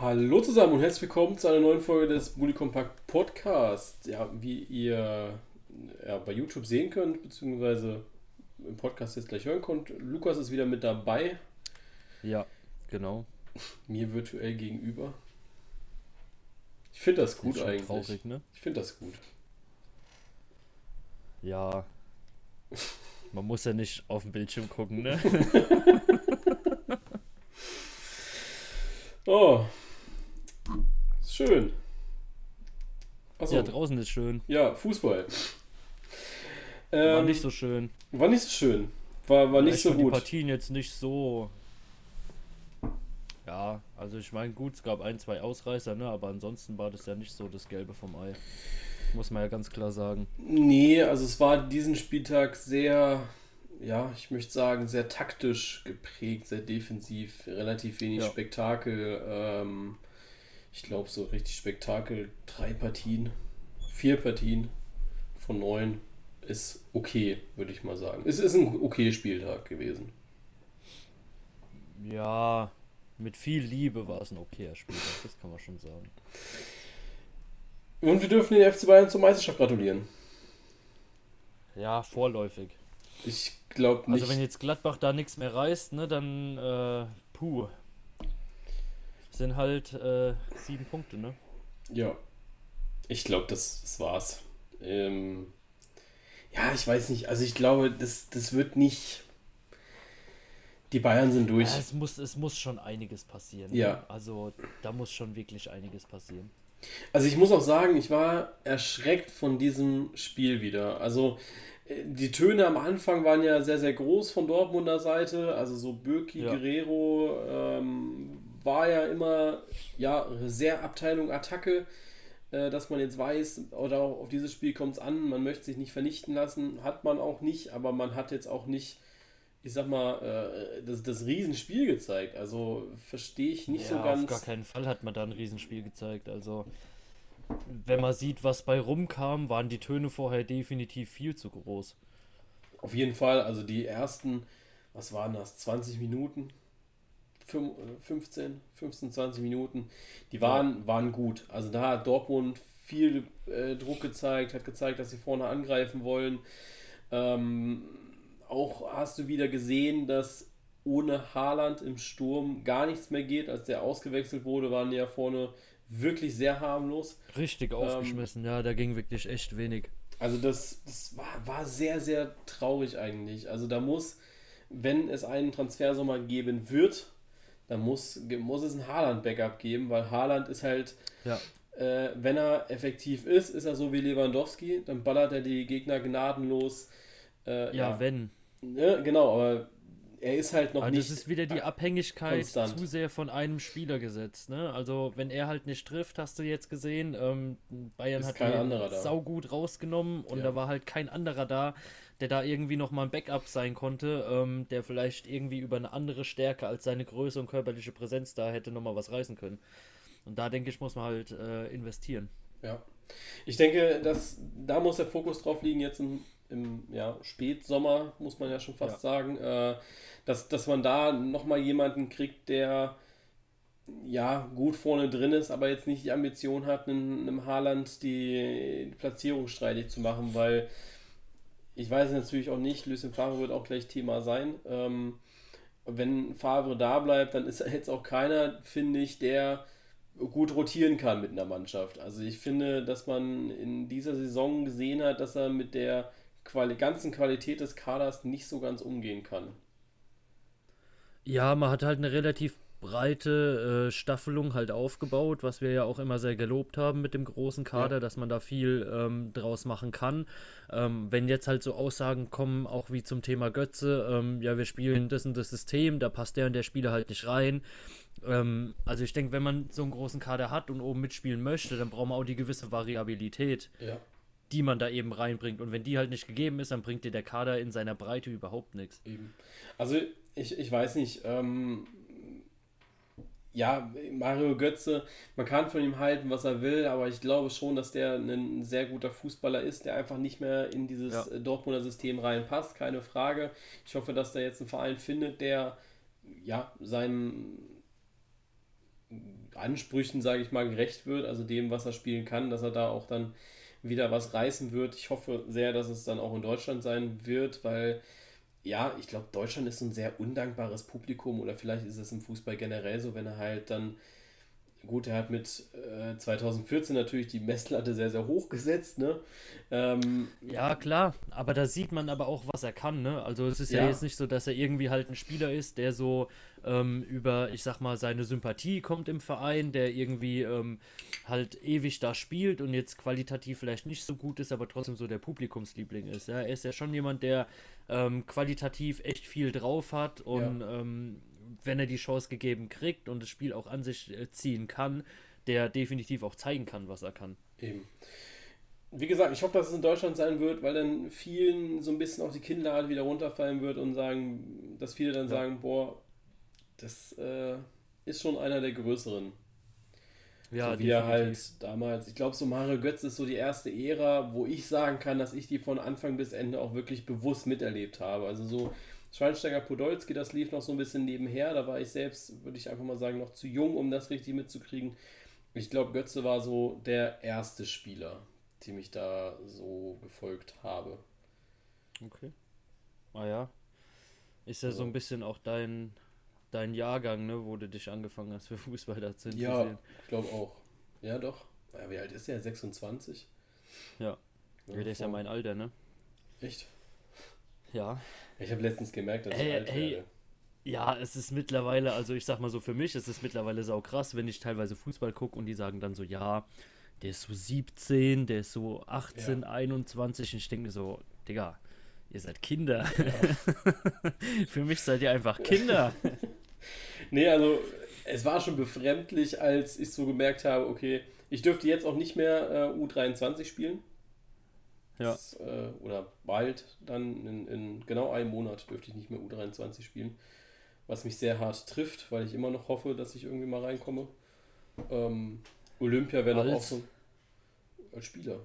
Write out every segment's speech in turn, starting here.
Hallo zusammen und herzlich willkommen zu einer neuen Folge des Bully Compact Podcast. Ja, wie ihr ja, bei YouTube sehen könnt, beziehungsweise im Podcast jetzt gleich hören könnt, Lukas ist wieder mit dabei. Ja, genau. Mir virtuell gegenüber. Ich finde das gut eigentlich. Traurig, ne? Ich finde das gut. Ja. Man muss ja nicht auf dem Bildschirm gucken, ne? oh, schön. Achso. Ja, draußen ist schön. Ja, Fußball. Ähm, war nicht so schön. War nicht so schön. War, war nicht so gut. Die Partien jetzt nicht so. Ja, also ich meine, gut, es gab ein, zwei Ausreißer, ne? aber ansonsten war das ja nicht so das Gelbe vom Ei. Muss man ja ganz klar sagen. Nee, also es war diesen Spieltag sehr, ja, ich möchte sagen, sehr taktisch geprägt, sehr defensiv, relativ wenig ja. Spektakel. Ähm, ich glaube, so richtig Spektakel, drei Partien, vier Partien von neun ist okay, würde ich mal sagen. Es ist ein okay Spieltag gewesen. Ja, mit viel Liebe war es ein okayer Spieltag, das kann man schon sagen. Und wir dürfen den FC Bayern zur Meisterschaft gratulieren. Ja, vorläufig. Ich glaube nicht. Also wenn jetzt Gladbach da nichts mehr reißt, ne, dann äh, puh, sind halt äh, sieben Punkte, ne? Ja. Ich glaube, das, das war's. Ähm, ja, ich weiß nicht. Also ich glaube, das, das wird nicht. Die Bayern sind durch. Ja, es, muss, es muss schon einiges passieren. Ne? Ja. Also da muss schon wirklich einiges passieren. Also ich muss auch sagen, ich war erschreckt von diesem Spiel wieder. Also äh, die Töne am Anfang waren ja sehr, sehr groß von Dortmunder Seite. Also so Birki, ja. Guerrero, ähm, war ja immer ja, sehr Abteilung Attacke, äh, dass man jetzt weiß, oder auch auf dieses Spiel kommt es an, man möchte sich nicht vernichten lassen, hat man auch nicht, aber man hat jetzt auch nicht, ich sag mal, äh, das, das Riesenspiel gezeigt. Also verstehe ich nicht ja, so ganz. Auf gar keinen Fall hat man da ein Riesenspiel gezeigt. Also wenn man sieht, was bei rumkam, waren die Töne vorher definitiv viel zu groß. Auf jeden Fall, also die ersten, was waren das, 20 Minuten? 15, 15, 20 Minuten, die waren, ja. waren gut. Also da hat Dortmund viel äh, Druck gezeigt, hat gezeigt, dass sie vorne angreifen wollen. Ähm, auch hast du wieder gesehen, dass ohne Haaland im Sturm gar nichts mehr geht. Als der ausgewechselt wurde, waren die ja vorne wirklich sehr harmlos. Richtig ähm, aufgeschmissen, ja, da ging wirklich echt wenig. Also das, das war, war sehr, sehr traurig eigentlich. Also da muss, wenn es einen Transfersommer geben wird, dann muss, muss es ein Haaland-Backup geben, weil Haaland ist halt, ja. äh, wenn er effektiv ist, ist er so wie Lewandowski, dann ballert er die Gegner gnadenlos. Äh, ja, ja, wenn. Ja, genau, aber er ist halt noch aber nicht. Das ist wieder die Abhängigkeit konstant. zu sehr von einem Spieler gesetzt. Ne? Also, wenn er halt nicht trifft, hast du jetzt gesehen, ähm, Bayern ist hat ihn saugut rausgenommen und ja. da war halt kein anderer da, der da irgendwie nochmal ein Backup sein konnte, ähm, der vielleicht irgendwie über eine andere Stärke als seine Größe und körperliche Präsenz da hätte nochmal was reißen können. Und da denke ich, muss man halt äh, investieren. Ja. Ich denke, dass da muss der Fokus drauf liegen, jetzt im, im ja, Spätsommer, muss man ja schon fast ja. sagen, äh, dass, dass man da nochmal jemanden kriegt, der ja gut vorne drin ist, aber jetzt nicht die Ambition hat, einem, einem Haaland die Platzierung streitig zu machen, weil ich weiß natürlich auch nicht, Lucien Favre wird auch gleich Thema sein. Ähm, wenn Favre da bleibt, dann ist er jetzt auch keiner, finde ich, der gut rotieren kann mit einer Mannschaft. Also ich finde, dass man in dieser Saison gesehen hat, dass er mit der Quali ganzen Qualität des Kaders nicht so ganz umgehen kann. Ja, man hat halt eine relativ breite äh, Staffelung halt aufgebaut, was wir ja auch immer sehr gelobt haben mit dem großen Kader, ja. dass man da viel ähm, draus machen kann. Ähm, wenn jetzt halt so Aussagen kommen, auch wie zum Thema Götze, ähm, ja, wir spielen das und das System, da passt der und der Spieler halt nicht rein. Ähm, also ich denke, wenn man so einen großen Kader hat und oben mitspielen möchte, dann braucht man auch die gewisse Variabilität. Ja die man da eben reinbringt. Und wenn die halt nicht gegeben ist, dann bringt dir der Kader in seiner Breite überhaupt nichts. Eben. Also ich, ich weiß nicht, ähm, ja, Mario Götze, man kann von ihm halten, was er will, aber ich glaube schon, dass der ein sehr guter Fußballer ist, der einfach nicht mehr in dieses ja. Dortmunder System reinpasst, keine Frage. Ich hoffe, dass der jetzt einen Verein findet, der ja seinen Ansprüchen, sage ich mal, gerecht wird, also dem, was er spielen kann, dass er da auch dann wieder was reißen wird. Ich hoffe sehr, dass es dann auch in Deutschland sein wird, weil ja, ich glaube, Deutschland ist ein sehr undankbares Publikum oder vielleicht ist es im Fußball generell so, wenn er halt dann gut, er hat mit äh, 2014 natürlich die Messlatte sehr, sehr hoch gesetzt, ne? Ähm, ja, klar, aber da sieht man aber auch, was er kann, ne? Also es ist ja. ja jetzt nicht so, dass er irgendwie halt ein Spieler ist, der so ähm, über, ich sag mal, seine Sympathie kommt im Verein, der irgendwie ähm, halt ewig da spielt und jetzt qualitativ vielleicht nicht so gut ist, aber trotzdem so der Publikumsliebling ist. Ja? Er ist ja schon jemand, der ähm, qualitativ echt viel drauf hat und ja ähm, wenn er die Chance gegeben kriegt und das Spiel auch an sich äh, ziehen kann, der definitiv auch zeigen kann, was er kann. Eben. Wie gesagt, ich hoffe, dass es in Deutschland sein wird, weil dann vielen so ein bisschen auch die Kinnlade wieder runterfallen wird und sagen, dass viele dann ja. sagen, boah, das äh, ist schon einer der größeren. Ja, so wie er halt damals, ich glaube, so Mario Götz ist so die erste Ära, wo ich sagen kann, dass ich die von Anfang bis Ende auch wirklich bewusst miterlebt habe. Also so Schweinsteiger Podolski, das lief noch so ein bisschen nebenher. Da war ich selbst, würde ich einfach mal sagen, noch zu jung, um das richtig mitzukriegen. Ich glaube, Götze war so der erste Spieler, dem ich da so gefolgt habe. Okay. Ah ja. Ist ja so ein bisschen auch dein, dein Jahrgang, ne, wo du dich angefangen hast für Fußball da zu interessieren. Ja, ich glaube auch. Ja, doch. Ja, wie alt ist der? 26? Ja. ja der ist ja mein Alter, ne? Echt? Ja. Ich habe letztens gemerkt, dass hey, ich alt hey, werde. Ja, es ist mittlerweile, also ich sag mal so, für mich ist es mittlerweile sau krass, wenn ich teilweise Fußball gucke und die sagen dann so, ja, der ist so 17, der ist so 18, ja. 21 und ich denke mir so, Digga, ihr seid Kinder. Ja. für mich seid ihr einfach Kinder. nee, also es war schon befremdlich, als ich so gemerkt habe, okay, ich dürfte jetzt auch nicht mehr äh, U23 spielen. Ja. Das, äh, oder bald, dann in, in, genau einem Monat dürfte ich nicht mehr U23 spielen. Was mich sehr hart trifft, weil ich immer noch hoffe, dass ich irgendwie mal reinkomme. Ähm, Olympia wäre noch auch so als Spieler.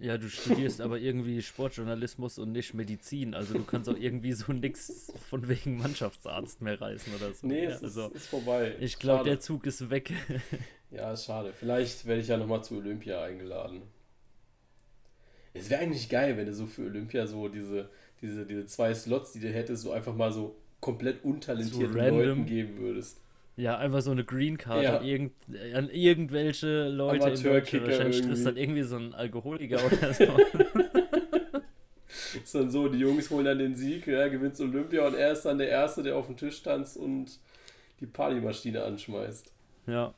Ja, du studierst aber irgendwie Sportjournalismus und nicht Medizin. Also du kannst auch irgendwie so nichts von wegen Mannschaftsarzt mehr reißen oder so. Nee, ja, es also, ist, ist vorbei. Ich glaube, der Zug ist weg. ja, ist schade. Vielleicht werde ich ja nochmal zu Olympia eingeladen. Es wäre eigentlich geil, wenn du so für Olympia so diese, diese, diese zwei Slots, die du hättest, so einfach mal so komplett untalentierten so Leuten geben würdest. Ja, einfach so eine Green Card ja. an, irgend, an irgendwelche Leute Amateurkicker Wahrscheinlich triffst dann irgendwie so ein Alkoholiker oder so. ist dann so, die Jungs holen dann den Sieg, ja, gewinnt Olympia und er ist dann der Erste, der auf dem Tisch tanzt und die Partymaschine anschmeißt. Ja.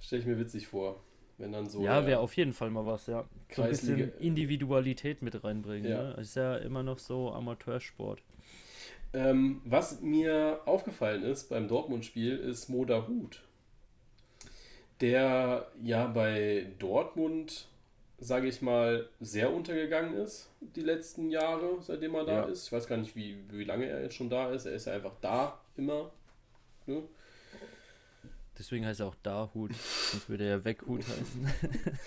Stelle ich mir witzig vor. Wenn dann so. Ja, wäre auf jeden Fall mal was, ja. So ein bisschen Individualität mit reinbringen. Ja. Ne? Ist ja immer noch so Amateursport. Ähm, was mir aufgefallen ist beim Dortmund-Spiel, ist Moda Hut. Der ja bei Dortmund, sage ich mal, sehr untergegangen ist, die letzten Jahre, seitdem er da ja. ist. Ich weiß gar nicht, wie, wie lange er jetzt schon da ist. Er ist ja einfach da immer. Ne? Deswegen heißt er auch Dahut, sonst würde er ja Weghut heißen.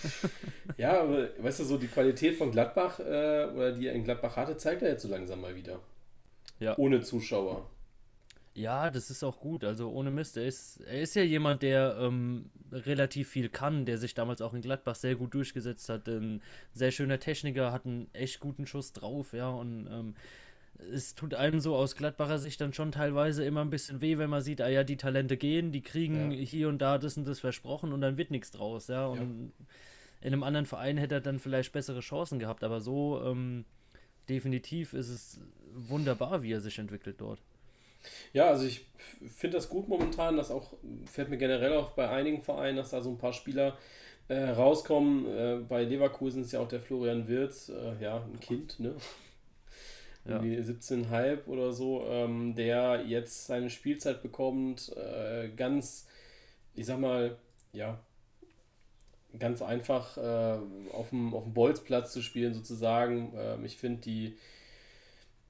ja, aber weißt du, so die Qualität von Gladbach äh, oder die er in Gladbach hatte, zeigt er jetzt so langsam mal wieder. Ja. Ohne Zuschauer. Ja, das ist auch gut. Also ohne Mist. Er ist, er ist ja jemand, der ähm, relativ viel kann, der sich damals auch in Gladbach sehr gut durchgesetzt hat. Ein sehr schöner Techniker, hat einen echt guten Schuss drauf, ja. Und ähm, es tut einem so aus Gladbacher Sicht dann schon teilweise immer ein bisschen weh, wenn man sieht, ah ja, die Talente gehen, die kriegen ja. hier und da das und das versprochen und dann wird nichts draus, ja. Und ja. in einem anderen Verein hätte er dann vielleicht bessere Chancen gehabt, aber so ähm, definitiv ist es wunderbar, wie er sich entwickelt dort. Ja, also ich finde das gut momentan, dass auch, fällt mir generell auf bei einigen Vereinen, dass da so ein paar Spieler äh, rauskommen. Äh, bei Leverkusen ist ja auch der Florian Wirz, äh, ja, ein Kind, ne? ja. 17,5 oder so, ähm, der jetzt seine Spielzeit bekommt, äh, ganz, ich sag mal, ja, ganz einfach äh, auf, dem, auf dem Bolzplatz zu spielen, sozusagen. Ähm, ich finde die,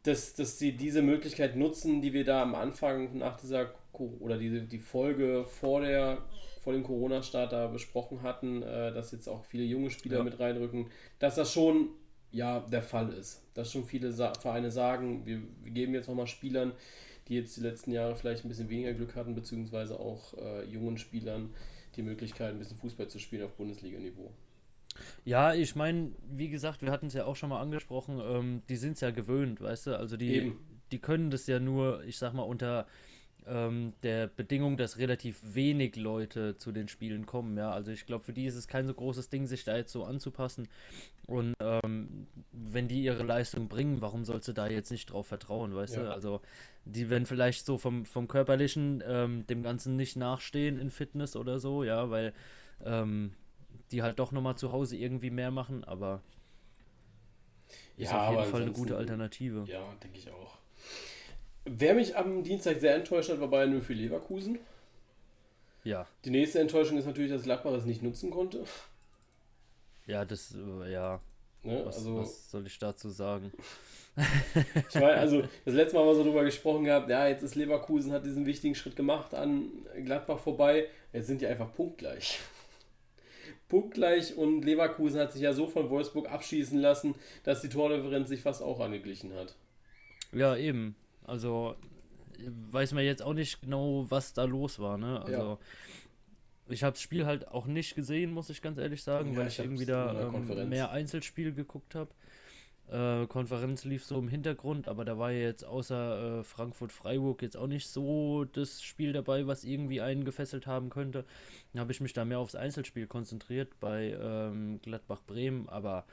dass, dass sie diese Möglichkeit nutzen, die wir da am Anfang nach dieser oder die, die Folge vor der vor dem Corona-Start da besprochen hatten, äh, dass jetzt auch viele junge Spieler ja. mit reinrücken, dass das schon ja der Fall ist. Dass schon viele Sa Vereine sagen, wir, wir geben jetzt nochmal Spielern die jetzt die letzten Jahre vielleicht ein bisschen weniger Glück hatten, beziehungsweise auch äh, jungen Spielern die Möglichkeit, ein bisschen Fußball zu spielen auf Bundesliga-Niveau. Ja, ich meine, wie gesagt, wir hatten es ja auch schon mal angesprochen, ähm, die sind es ja gewöhnt, weißt du? Also die, Eben. die können das ja nur, ich sag mal, unter ähm, der Bedingung, dass relativ wenig Leute zu den Spielen kommen. Ja, also ich glaube, für die ist es kein so großes Ding, sich da jetzt so anzupassen. Und ähm, wenn die ihre Leistung bringen, warum sollst du da jetzt nicht drauf vertrauen, weißt ja. du? Also die werden vielleicht so vom, vom körperlichen ähm, dem Ganzen nicht nachstehen in Fitness oder so, ja, weil ähm, die halt doch nochmal zu Hause irgendwie mehr machen, aber ist ja, auf jeden Fall eine gute Alternative. Ja, denke ich auch. Wer mich am Dienstag sehr enttäuscht hat, war Bayern 0 für Leverkusen. Ja. Die nächste Enttäuschung ist natürlich, dass Gladbach es nicht nutzen konnte. Ja, das, äh, ja. Ne? Was, also, was soll ich dazu sagen? ich meine, also das letzte Mal haben wir so drüber gesprochen gehabt, ja, jetzt ist Leverkusen, hat diesen wichtigen Schritt gemacht an Gladbach vorbei. Jetzt sind die einfach punktgleich. Punktgleich und Leverkusen hat sich ja so von Wolfsburg abschießen lassen, dass die Tordifferenz sich fast auch angeglichen hat. Ja, eben. Also weiß man jetzt auch nicht genau, was da los war. Ne? Also ja. ich habe das Spiel halt auch nicht gesehen, muss ich ganz ehrlich sagen, ja, weil ich, ich irgendwie da ähm, mehr Einzelspiel geguckt habe. Äh, Konferenz lief so im Hintergrund, aber da war ja jetzt außer äh, Frankfurt-Freiburg jetzt auch nicht so das Spiel dabei, was irgendwie einen gefesselt haben könnte. Dann habe ich mich da mehr aufs Einzelspiel konzentriert bei ähm, Gladbach-Bremen, aber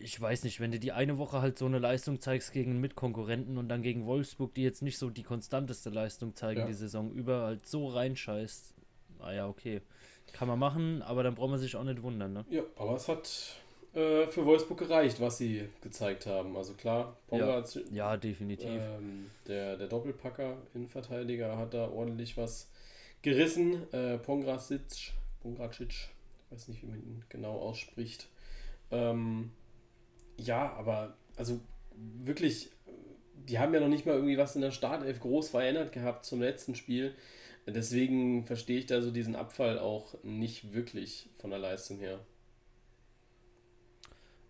ich weiß nicht, wenn du die eine Woche halt so eine Leistung zeigst gegen Mitkonkurrenten und dann gegen Wolfsburg, die jetzt nicht so die konstanteste Leistung zeigen ja. die Saison über, halt so reinscheißt, naja, okay. Kann man machen, aber dann braucht man sich auch nicht wundern, ne? Ja, aber es hat äh, für Wolfsburg gereicht, was sie gezeigt haben. Also klar, Ponga ja, ja, definitiv. Ähm, der, der Doppelpacker, Innenverteidiger, hat da ordentlich was gerissen. Äh, Pongracic, Pongracic, ich weiß nicht, wie man ihn genau ausspricht. Ähm, ja, aber also wirklich, die haben ja noch nicht mal irgendwie was in der Startelf groß verändert gehabt zum letzten Spiel. Deswegen verstehe ich da so diesen Abfall auch nicht wirklich von der Leistung her.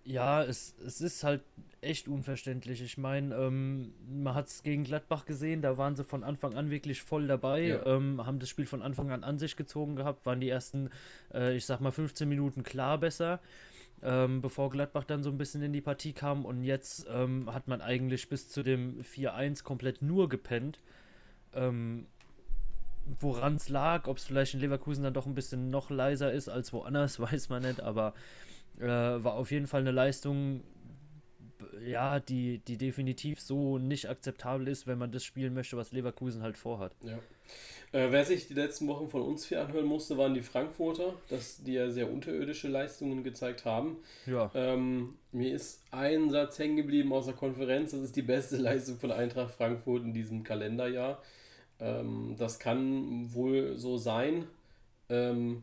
Ja, es, es ist halt echt unverständlich. Ich meine, ähm, man hat es gegen Gladbach gesehen, da waren sie von Anfang an wirklich voll dabei, ja. ähm, haben das Spiel von Anfang an an sich gezogen gehabt, waren die ersten, äh, ich sag mal, 15 Minuten klar besser ähm, bevor Gladbach dann so ein bisschen in die Partie kam. Und jetzt ähm, hat man eigentlich bis zu dem 4-1 komplett nur gepennt. Ähm, Woran es lag, ob es vielleicht in Leverkusen dann doch ein bisschen noch leiser ist als woanders, weiß man nicht, aber äh, war auf jeden Fall eine Leistung, ja, die, die definitiv so nicht akzeptabel ist, wenn man das spielen möchte, was Leverkusen halt vorhat. Ja. Äh, wer sich die letzten Wochen von uns viel anhören musste, waren die Frankfurter, dass die ja sehr unterirdische Leistungen gezeigt haben. Ja. Ähm, mir ist ein Satz hängen geblieben aus der Konferenz. Das ist die beste Leistung von Eintracht Frankfurt in diesem Kalenderjahr. Ähm, das kann wohl so sein. Ähm,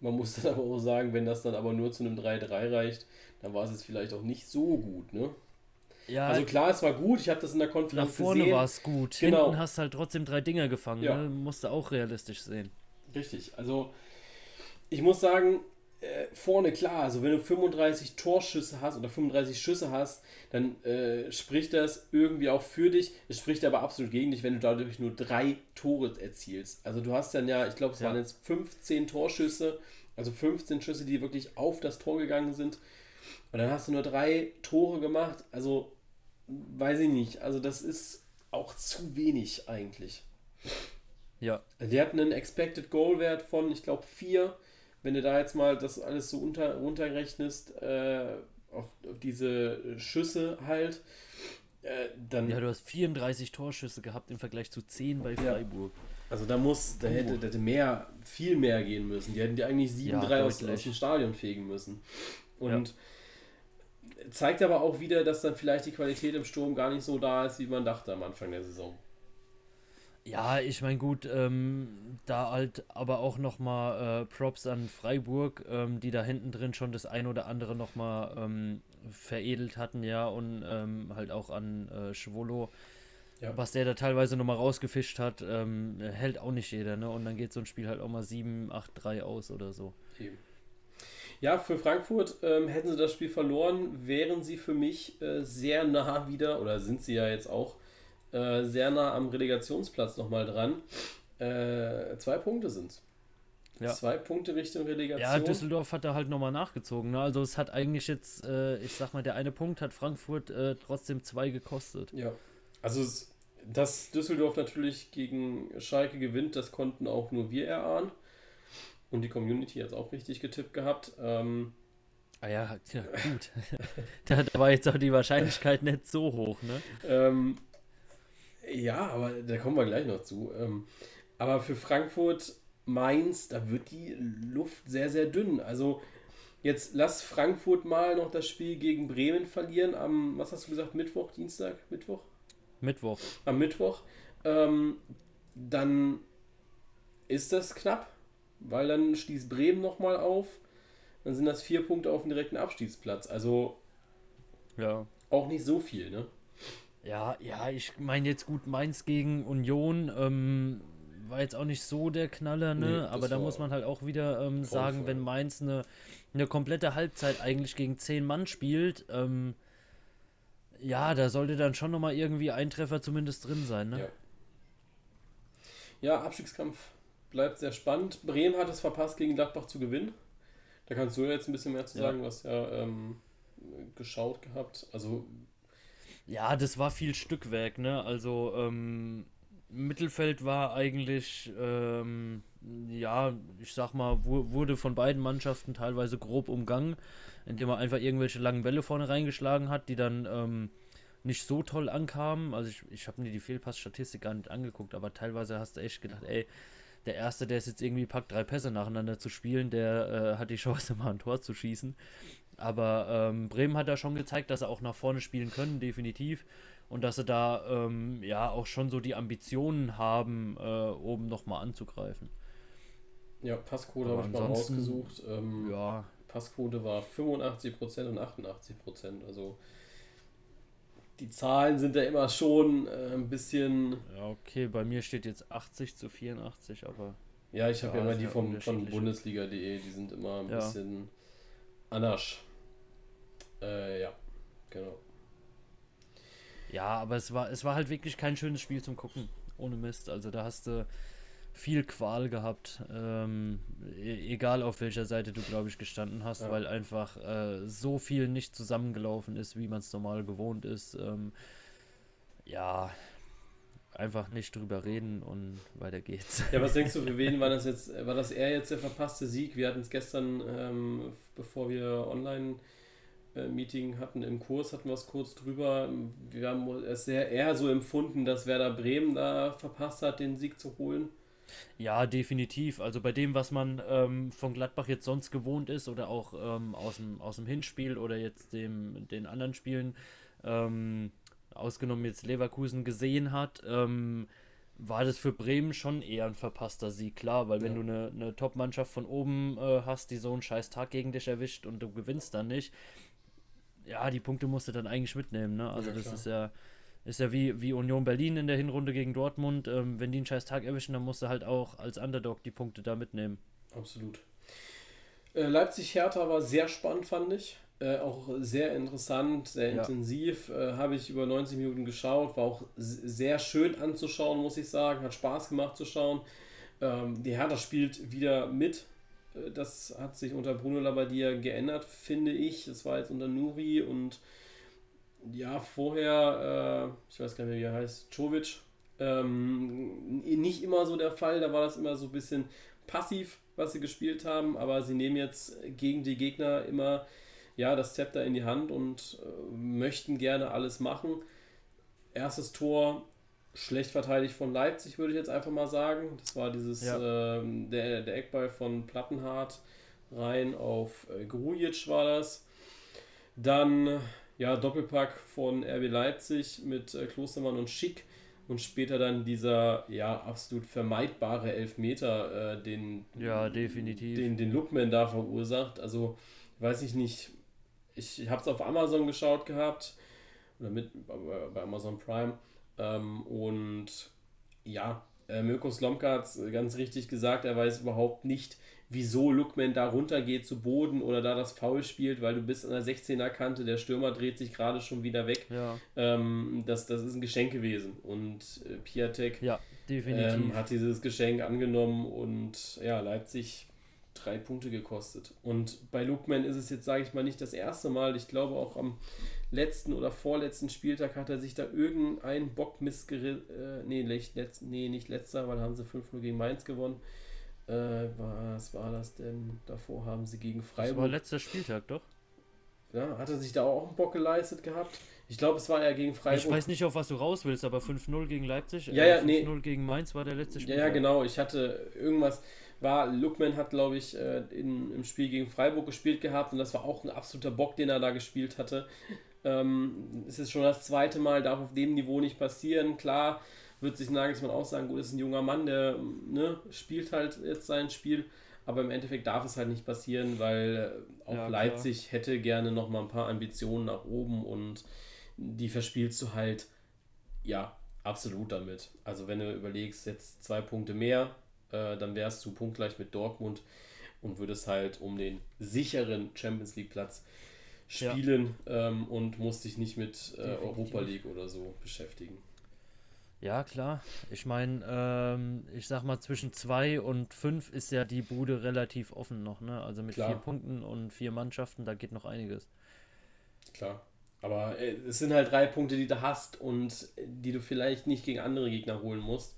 man muss dann aber auch sagen, wenn das dann aber nur zu einem 3-3 reicht, dann war es jetzt vielleicht auch nicht so gut, ne? Ja, also klar, es war gut, ich habe das in der Konferenz Nach vorne war es gut. Genau. Hinten hast halt trotzdem drei Dinger gefangen. Ja. Ne? Musst du auch realistisch sehen. Richtig. Also ich muss sagen, äh, vorne klar, also wenn du 35 Torschüsse hast oder 35 Schüsse hast, dann äh, spricht das irgendwie auch für dich. Es spricht aber absolut gegen dich, wenn du dadurch nur drei Tore erzielst. Also du hast dann ja, ich glaube, es ja. waren jetzt 15 Torschüsse, also 15 Schüsse, die wirklich auf das Tor gegangen sind. Und dann hast du nur drei Tore gemacht. Also weiß ich nicht. Also das ist auch zu wenig eigentlich. Ja. Die hatten einen Expected Goal Wert von, ich glaube, 4. Wenn du da jetzt mal das alles so unter, runterrechnest, äh, auf, auf, diese Schüsse halt, äh, dann. Ja, du hast 34 Torschüsse gehabt im Vergleich zu 10 bei Freiburg. Ja. Also da muss, da hätte, da hätte mehr, viel mehr gehen müssen. Die hätten die eigentlich 7-3 ja, aus, aus, dem Stadion fegen müssen. Und ja zeigt aber auch wieder, dass dann vielleicht die Qualität im Sturm gar nicht so da ist, wie man dachte am Anfang der Saison. Ja, ich meine, gut, ähm, da halt aber auch nochmal äh, Props an Freiburg, ähm, die da hinten drin schon das ein oder andere nochmal ähm, veredelt hatten, ja, und ähm, halt auch an äh, Schwolo, ja. was der da teilweise nochmal rausgefischt hat, ähm, hält auch nicht jeder, ne, und dann geht so ein Spiel halt auch mal 7, 8, 3 aus oder so. Eben. Ja, für Frankfurt ähm, hätten sie das Spiel verloren, wären sie für mich äh, sehr nah wieder, oder sind sie ja jetzt auch, äh, sehr nah am Relegationsplatz nochmal dran. Äh, zwei Punkte sind es. Ja. Zwei Punkte Richtung Relegation. Ja, Düsseldorf hat da halt nochmal nachgezogen. Ne? Also es hat eigentlich jetzt, äh, ich sag mal, der eine Punkt hat Frankfurt äh, trotzdem zwei gekostet. Ja. Also es, dass Düsseldorf natürlich gegen Schalke gewinnt, das konnten auch nur wir erahnen. Und die Community hat es auch richtig getippt gehabt. Ähm, ah ja, ja gut. da, war jetzt auch die Wahrscheinlichkeit nicht so hoch, ne? Ähm, ja, aber da kommen wir gleich noch zu. Ähm, aber für Frankfurt Mainz, da wird die Luft sehr, sehr dünn. Also jetzt lass Frankfurt mal noch das Spiel gegen Bremen verlieren am, was hast du gesagt, Mittwoch, Dienstag, Mittwoch? Mittwoch. Am Mittwoch. Ähm, dann ist das knapp, weil dann schließt Bremen nochmal auf. Dann sind das vier Punkte auf dem direkten Abstiegsplatz. Also ja. auch nicht so viel, ne? Ja, ja, ich meine jetzt gut Mainz gegen Union. Ähm, war jetzt auch nicht so der Knaller, ne? Nee, Aber da muss man halt auch wieder ähm, sagen, wenn Mainz eine, eine komplette Halbzeit eigentlich gegen zehn Mann spielt, ähm, ja, da sollte dann schon nochmal irgendwie ein Treffer zumindest drin sein, ne? Ja. ja, Abstiegskampf bleibt sehr spannend. Bremen hat es verpasst, gegen Gladbach zu gewinnen. Da kannst du jetzt ein bisschen mehr zu sagen, ja. was ja ähm, geschaut gehabt. Also. Ja, das war viel Stückwerk, ne? Also, ähm, Mittelfeld war eigentlich, ähm, ja, ich sag mal, wurde von beiden Mannschaften teilweise grob umgangen, indem er einfach irgendwelche langen Bälle vorne reingeschlagen hat, die dann ähm, nicht so toll ankamen. Also ich, ich habe mir die Fehlpassstatistik gar nicht angeguckt, aber teilweise hast du echt gedacht, ey, der Erste, der es jetzt irgendwie packt, drei Pässe nacheinander zu spielen, der äh, hat die Chance, mal ein Tor zu schießen. Aber ähm, Bremen hat da schon gezeigt, dass er auch nach vorne spielen können, definitiv und dass sie da ähm, ja auch schon so die Ambitionen haben, äh, oben nochmal anzugreifen. Ja, Passquote habe ich mal rausgesucht. Ähm, ja. Passquote war 85% und 88%. Also die Zahlen sind ja immer schon äh, ein bisschen. Ja, okay, bei mir steht jetzt 80 zu 84, aber. Ja, ich habe ja, ja immer die vom, von Bundesliga.de, die sind immer ein ja. bisschen anders. Äh, ja, genau. Ja, aber es war, es war halt wirklich kein schönes Spiel zum Gucken. Ohne Mist. Also da hast du viel Qual gehabt. Ähm, e egal auf welcher Seite du, glaube ich, gestanden hast, ja. weil einfach äh, so viel nicht zusammengelaufen ist, wie man es normal gewohnt ist. Ähm, ja, einfach nicht drüber reden und weiter geht's. Ja, was denkst du, für wen war das jetzt? War das eher jetzt der verpasste Sieg? Wir hatten es gestern, ähm, bevor wir online Meeting hatten im Kurs, hatten wir es kurz drüber. Wir haben es sehr eher so empfunden, dass Werder Bremen da verpasst hat, den Sieg zu holen. Ja, definitiv. Also bei dem, was man ähm, von Gladbach jetzt sonst gewohnt ist oder auch ähm, aus, dem, aus dem Hinspiel oder jetzt dem, den anderen Spielen, ähm, ausgenommen jetzt Leverkusen gesehen hat, ähm, war das für Bremen schon eher ein verpasster Sieg, klar, weil wenn ja. du eine, eine Top-Mannschaft von oben äh, hast, die so einen scheiß Tag gegen dich erwischt und du gewinnst dann nicht, ja, die Punkte musst du dann eigentlich mitnehmen. Ne? Also ja, das ist ja, ist ja wie, wie Union Berlin in der Hinrunde gegen Dortmund. Ähm, wenn die einen scheiß Tag erwischen, dann musst du halt auch als Underdog die Punkte da mitnehmen. Absolut. Äh, Leipzig-Hertha war sehr spannend, fand ich. Äh, auch sehr interessant, sehr ja. intensiv. Äh, Habe ich über 90 Minuten geschaut. War auch sehr schön anzuschauen, muss ich sagen. Hat Spaß gemacht zu schauen. Ähm, die Hertha spielt wieder mit das hat sich unter Bruno Labbadia geändert, finde ich. Das war jetzt unter Nuri und ja, vorher, äh, ich weiß gar nicht mehr, wie er heißt, Czovic. Ähm, nicht immer so der Fall, da war das immer so ein bisschen passiv, was sie gespielt haben, aber sie nehmen jetzt gegen die Gegner immer ja, das Zepter in die Hand und äh, möchten gerne alles machen. Erstes Tor schlecht verteidigt von Leipzig, würde ich jetzt einfach mal sagen. Das war dieses, ja. ähm, der, der Eckball von Plattenhardt rein auf äh, Grujic war das. Dann, ja, Doppelpack von RB Leipzig mit äh, Klostermann und Schick und später dann dieser, ja, absolut vermeidbare Elfmeter, äh, den, ja, definitiv. den, den Lookman da verursacht. Also, weiß ich nicht, ich habe es auf Amazon geschaut gehabt oder mit bei Amazon Prime ähm, und ja, äh, Mirko Slomka hat es ganz richtig gesagt, er weiß überhaupt nicht, wieso Lookman da runtergeht zu Boden oder da das Foul spielt, weil du bist an der 16er Kante, der Stürmer dreht sich gerade schon wieder weg. Ja. Ähm, das, das ist ein Geschenk gewesen. Und äh, Piatek ja, ähm, hat dieses Geschenk angenommen und ja, Leipzig drei Punkte gekostet. Und bei Lookman ist es jetzt, sage ich mal, nicht das erste Mal. Ich glaube auch am letzten oder vorletzten Spieltag hat er sich da irgendein Bock missgerissen. Äh, nee, letzt, nee, nicht letzter, weil haben sie 5-0 gegen Mainz gewonnen. Äh, was war das denn? Davor haben sie gegen Freiburg. Das war letzter Spieltag, doch? Ja, hat er sich da auch einen Bock geleistet gehabt? Ich glaube, es war ja gegen Freiburg. Ich weiß nicht, auf was du raus willst, aber 5-0 gegen Leipzig, ja, ja, äh, 5-0 nee. gegen Mainz war der letzte Spieltag. Ja, ja, genau. Ich hatte irgendwas war, Lookman hat, glaube ich, äh, in, im Spiel gegen Freiburg gespielt gehabt und das war auch ein absoluter Bock, den er da gespielt hatte. Ähm, es ist schon das zweite Mal, darf auf dem Niveau nicht passieren. Klar wird sich Nagelsmann auch sagen, gut, ist ein junger Mann, der ne, spielt halt jetzt sein Spiel, aber im Endeffekt darf es halt nicht passieren, weil äh, auch ja, Leipzig hätte gerne noch mal ein paar Ambitionen nach oben und die verspielst du halt, ja, absolut damit. Also wenn du überlegst, jetzt zwei Punkte mehr, äh, dann wärst du punktgleich mit Dortmund und würdest halt um den sicheren Champions League Platz spielen ja. ähm, und musst dich nicht mit äh, Europa League oder so beschäftigen. Ja, klar. Ich meine, ähm, ich sag mal, zwischen zwei und fünf ist ja die Bude relativ offen noch, ne? Also mit klar. vier Punkten und vier Mannschaften, da geht noch einiges. Klar. Aber äh, es sind halt drei Punkte, die du hast und die du vielleicht nicht gegen andere Gegner holen musst.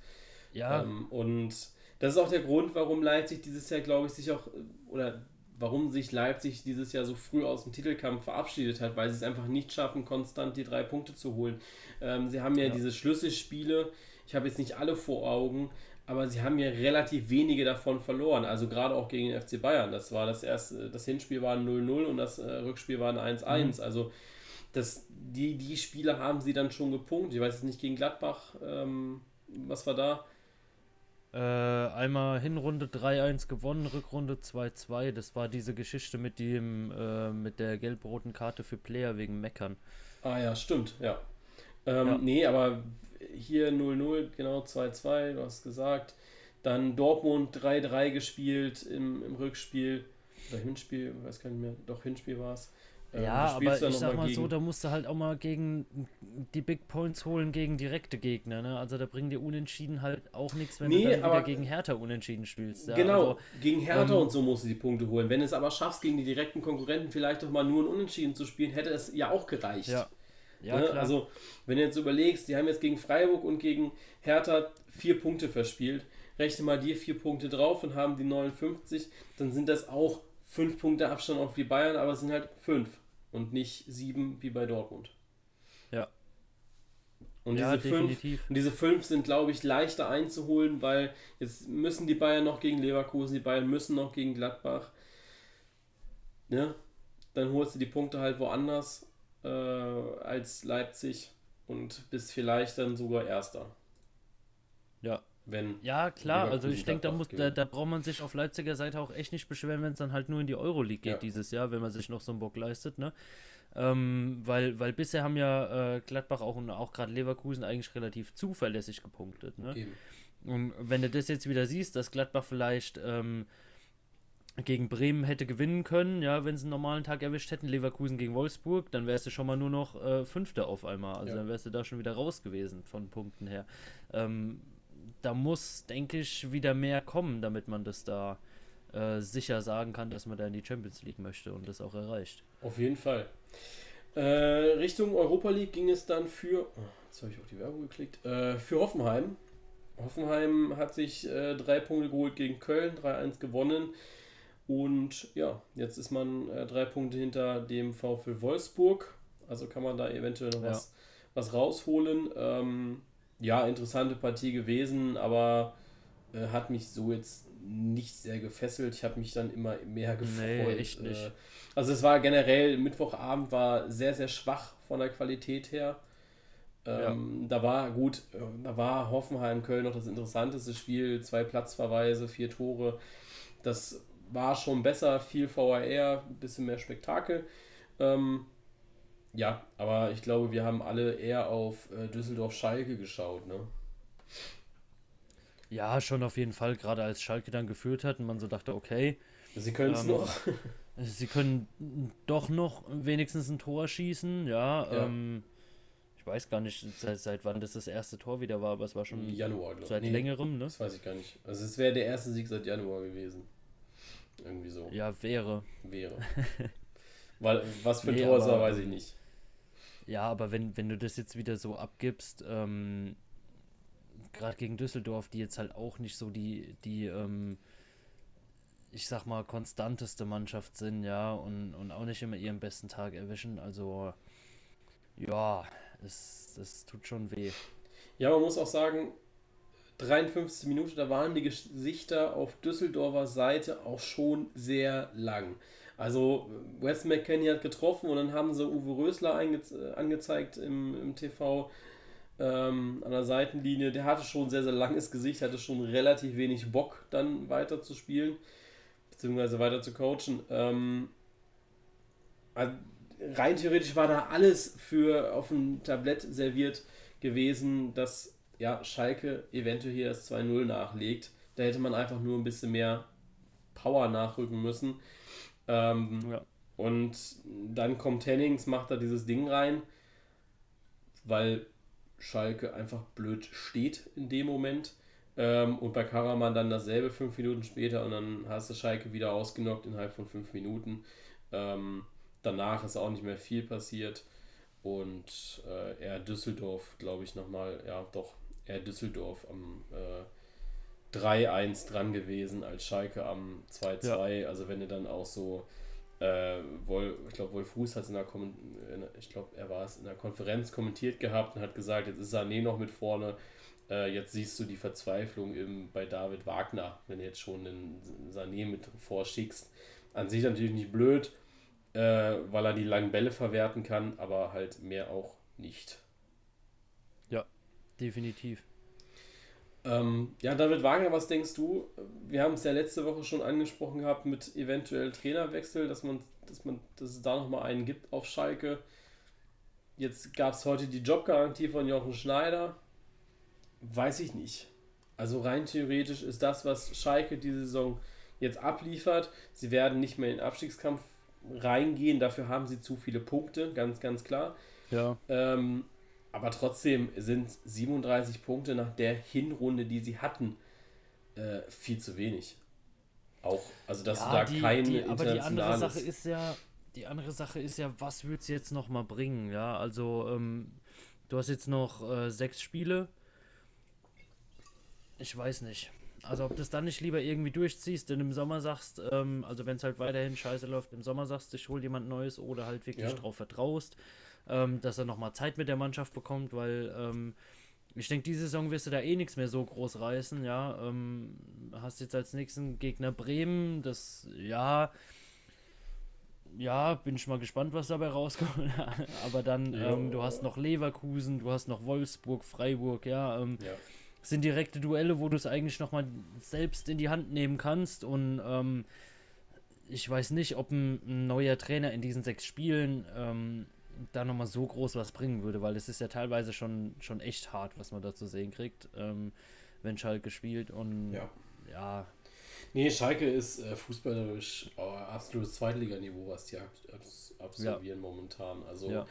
Ja. Ähm, und das ist auch der Grund, warum Leipzig dieses Jahr, glaube ich, sich auch, oder warum sich Leipzig dieses Jahr so früh aus dem Titelkampf verabschiedet hat, weil sie es einfach nicht schaffen, konstant die drei Punkte zu holen. Ähm, sie haben ja, ja. diese Schlüsselspiele, ich habe jetzt nicht alle vor Augen, aber sie haben ja relativ wenige davon verloren. Also gerade auch gegen den FC Bayern. Das war das erste, das Hinspiel war ein 0-0 und das äh, Rückspiel war ein 1-1. Mhm. Also das, die, die Spiele haben sie dann schon gepunktet. Ich weiß jetzt nicht gegen Gladbach, ähm, was war da? Äh, einmal Hinrunde 3-1 gewonnen, Rückrunde 2-2. Das war diese Geschichte mit dem äh, mit der gelb-roten Karte für Player wegen Meckern. Ah ja, stimmt, ja. Ähm, ja. Nee, aber hier 0-0, genau 2-2, du hast gesagt. Dann Dortmund 3-3 gespielt im, im Rückspiel. Oder Hinspiel, weiß gar nicht mehr. Doch, Hinspiel war es. Ähm, ja, aber ich sag mal gegen... so, da musst du halt auch mal gegen die Big Points holen gegen direkte Gegner. Ne? Also da bringen dir Unentschieden halt auch nichts, wenn nee, du dann wieder gegen Hertha unentschieden spielst. Ja? Genau, also, gegen Hertha ähm, und so musst du die Punkte holen. Wenn du es aber schaffst, gegen die direkten Konkurrenten vielleicht doch mal nur ein Unentschieden zu spielen, hätte es ja auch gereicht. Ja. Ja, ne? Also, wenn du jetzt überlegst, die haben jetzt gegen Freiburg und gegen Hertha vier Punkte verspielt, rechne mal dir vier Punkte drauf und haben die 59, dann sind das auch fünf Punkte Abstand auf die Bayern, aber es sind halt fünf und nicht sieben wie bei Dortmund. Ja. Und ja, diese, fünf, und diese fünf sind, glaube ich, leichter einzuholen, weil jetzt müssen die Bayern noch gegen Leverkusen, die Bayern müssen noch gegen Gladbach. Ja, dann holst du die Punkte halt woanders äh, als Leipzig und bist vielleicht dann sogar Erster. Ja, wenn ja, klar, also ich denke, da, muss, da, da, braucht man sich auf Leipziger Seite auch echt nicht beschweren, wenn es dann halt nur in die Euroleague geht ja. dieses Jahr, wenn man sich noch so einen Bock leistet, ne? Ähm, weil, weil bisher haben ja äh, Gladbach auch und auch gerade Leverkusen eigentlich relativ zuverlässig gepunktet, ne? Eben. Und wenn du das jetzt wieder siehst, dass Gladbach vielleicht ähm, gegen Bremen hätte gewinnen können, ja, wenn sie einen normalen Tag erwischt hätten, Leverkusen gegen Wolfsburg, dann wärst du schon mal nur noch äh, Fünfter auf einmal. Also ja. dann wärst du da schon wieder raus gewesen von Punkten her. Ähm, da muss, denke ich, wieder mehr kommen, damit man das da äh, sicher sagen kann, dass man da in die Champions League möchte und das auch erreicht. Auf jeden Fall. Äh, Richtung Europa League ging es dann für, oh, jetzt habe ich auf die Werbung geklickt, äh, für Hoffenheim. Hoffenheim hat sich äh, drei Punkte geholt gegen Köln, 3-1 gewonnen. Und ja, jetzt ist man äh, drei Punkte hinter dem VfL Wolfsburg. Also kann man da eventuell noch ja. was, was rausholen. Ähm, ja, interessante Partie gewesen, aber äh, hat mich so jetzt nicht sehr gefesselt. Ich habe mich dann immer mehr gefreut. Nee, echt nicht. Äh, also es war generell, Mittwochabend war sehr, sehr schwach von der Qualität her. Ähm, ja. Da war gut, äh, da war Hoffenheim Köln noch das interessanteste Spiel, zwei Platzverweise, vier Tore. Das war schon besser, viel VAR, ein bisschen mehr Spektakel. Ähm, ja, aber ich glaube, wir haben alle eher auf äh, Düsseldorf-Schalke geschaut, ne? Ja, schon auf jeden Fall, gerade als Schalke dann geführt hat und man so dachte, okay. Sie können es ähm, noch. sie können doch noch wenigstens ein Tor schießen, ja. ja. Ähm, ich weiß gar nicht, seit, seit, wann das das erste Tor wieder war, aber es war schon Januar, glaube ich. Seit nee, längerem, ne? Das weiß ich gar nicht. Also es wäre der erste Sieg seit Januar gewesen. Irgendwie so. Ja, wäre. Wäre. Weil was für ein nee, Tor es war, weiß ich nicht. Ja, aber wenn, wenn du das jetzt wieder so abgibst, ähm, gerade gegen Düsseldorf, die jetzt halt auch nicht so die, die, ähm, ich sag mal, konstanteste Mannschaft sind, ja, und, und auch nicht immer ihren besten Tag erwischen. Also, ja, es, es tut schon weh. Ja, man muss auch sagen, 53 Minuten, da waren die Gesichter auf Düsseldorfer Seite auch schon sehr lang. Also Wes McKenney hat getroffen und dann haben sie Uwe Rösler ange angezeigt im, im TV ähm, an der Seitenlinie. Der hatte schon sehr, sehr langes Gesicht, hatte schon relativ wenig Bock, dann weiter zu spielen, beziehungsweise weiter zu coachen. Ähm, also rein theoretisch war da alles für auf dem Tablett serviert gewesen, dass ja, Schalke eventuell hier das 2-0 nachlegt. Da hätte man einfach nur ein bisschen mehr Power nachrücken müssen. Ähm, ja. Und dann kommt Hennings, macht da dieses Ding rein, weil Schalke einfach blöd steht in dem Moment. Ähm, und bei Karaman dann dasselbe fünf Minuten später und dann hast du Schalke wieder ausgenockt innerhalb von fünf Minuten. Ähm, danach ist auch nicht mehr viel passiert. Und äh, eher Düsseldorf, glaube ich, nochmal, ja doch, eher Düsseldorf am äh, 3-1 dran gewesen als Schalke am 2-2. Ja. Also wenn du dann auch so äh, Wolf, ich glaube, Wolf Fuß hat es in der, Kom ich glaube, er war es in der Konferenz kommentiert gehabt und hat gesagt, jetzt ist Sané noch mit vorne. Äh, jetzt siehst du die Verzweiflung im, bei David Wagner, wenn du jetzt schon den Sané mit vorschickst. An sich natürlich nicht blöd, äh, weil er die langen Bälle verwerten kann, aber halt mehr auch nicht. Ja, definitiv. Ähm, ja, David Wagner, was denkst du? Wir haben es ja letzte Woche schon angesprochen gehabt mit eventuell Trainerwechsel, dass man, dass man, dass es da nochmal einen gibt auf Schalke. Jetzt gab es heute die Jobgarantie von Jochen Schneider. Weiß ich nicht. Also rein theoretisch ist das, was Schalke diese Saison jetzt abliefert. Sie werden nicht mehr in den Abstiegskampf reingehen, dafür haben sie zu viele Punkte, ganz, ganz klar. Ja. Ähm, aber trotzdem sind 37 Punkte nach der Hinrunde, die sie hatten, äh, viel zu wenig. Auch, also dass ja, du da die, kein die, Aber die andere Sache ist ja, die andere Sache ist ja, was wird es jetzt noch mal bringen? Ja, also ähm, du hast jetzt noch äh, sechs Spiele. Ich weiß nicht. Also ob du das dann nicht lieber irgendwie durchziehst, denn im Sommer sagst, ähm, also wenn es halt weiterhin scheiße läuft, im Sommer sagst, ich hol jemand Neues oder halt wirklich ja. drauf vertraust ähm, dass er nochmal Zeit mit der Mannschaft bekommt, weil ähm, ich denke, diese Saison wirst du da eh nichts mehr so groß reißen, ja. Ähm, hast jetzt als nächsten Gegner Bremen, das, ja, ja, bin ich mal gespannt, was dabei rauskommt. Aber dann, ähm, du hast noch Leverkusen, du hast noch Wolfsburg, Freiburg, ja. Ähm, ja. Sind direkte Duelle, wo du es eigentlich nochmal selbst in die Hand nehmen kannst. Und ähm, ich weiß nicht, ob ein, ein, neuer Trainer in diesen sechs Spielen ähm, da nochmal so groß was bringen würde, weil es ist ja teilweise schon, schon echt hart, was man da zu sehen kriegt, ähm, wenn Schalke spielt und ja. ja. Nee, Schalke ist äh, fußballerisch äh, absolutes Zweitliganiveau, was die abs absolvieren ja. momentan. Also ja.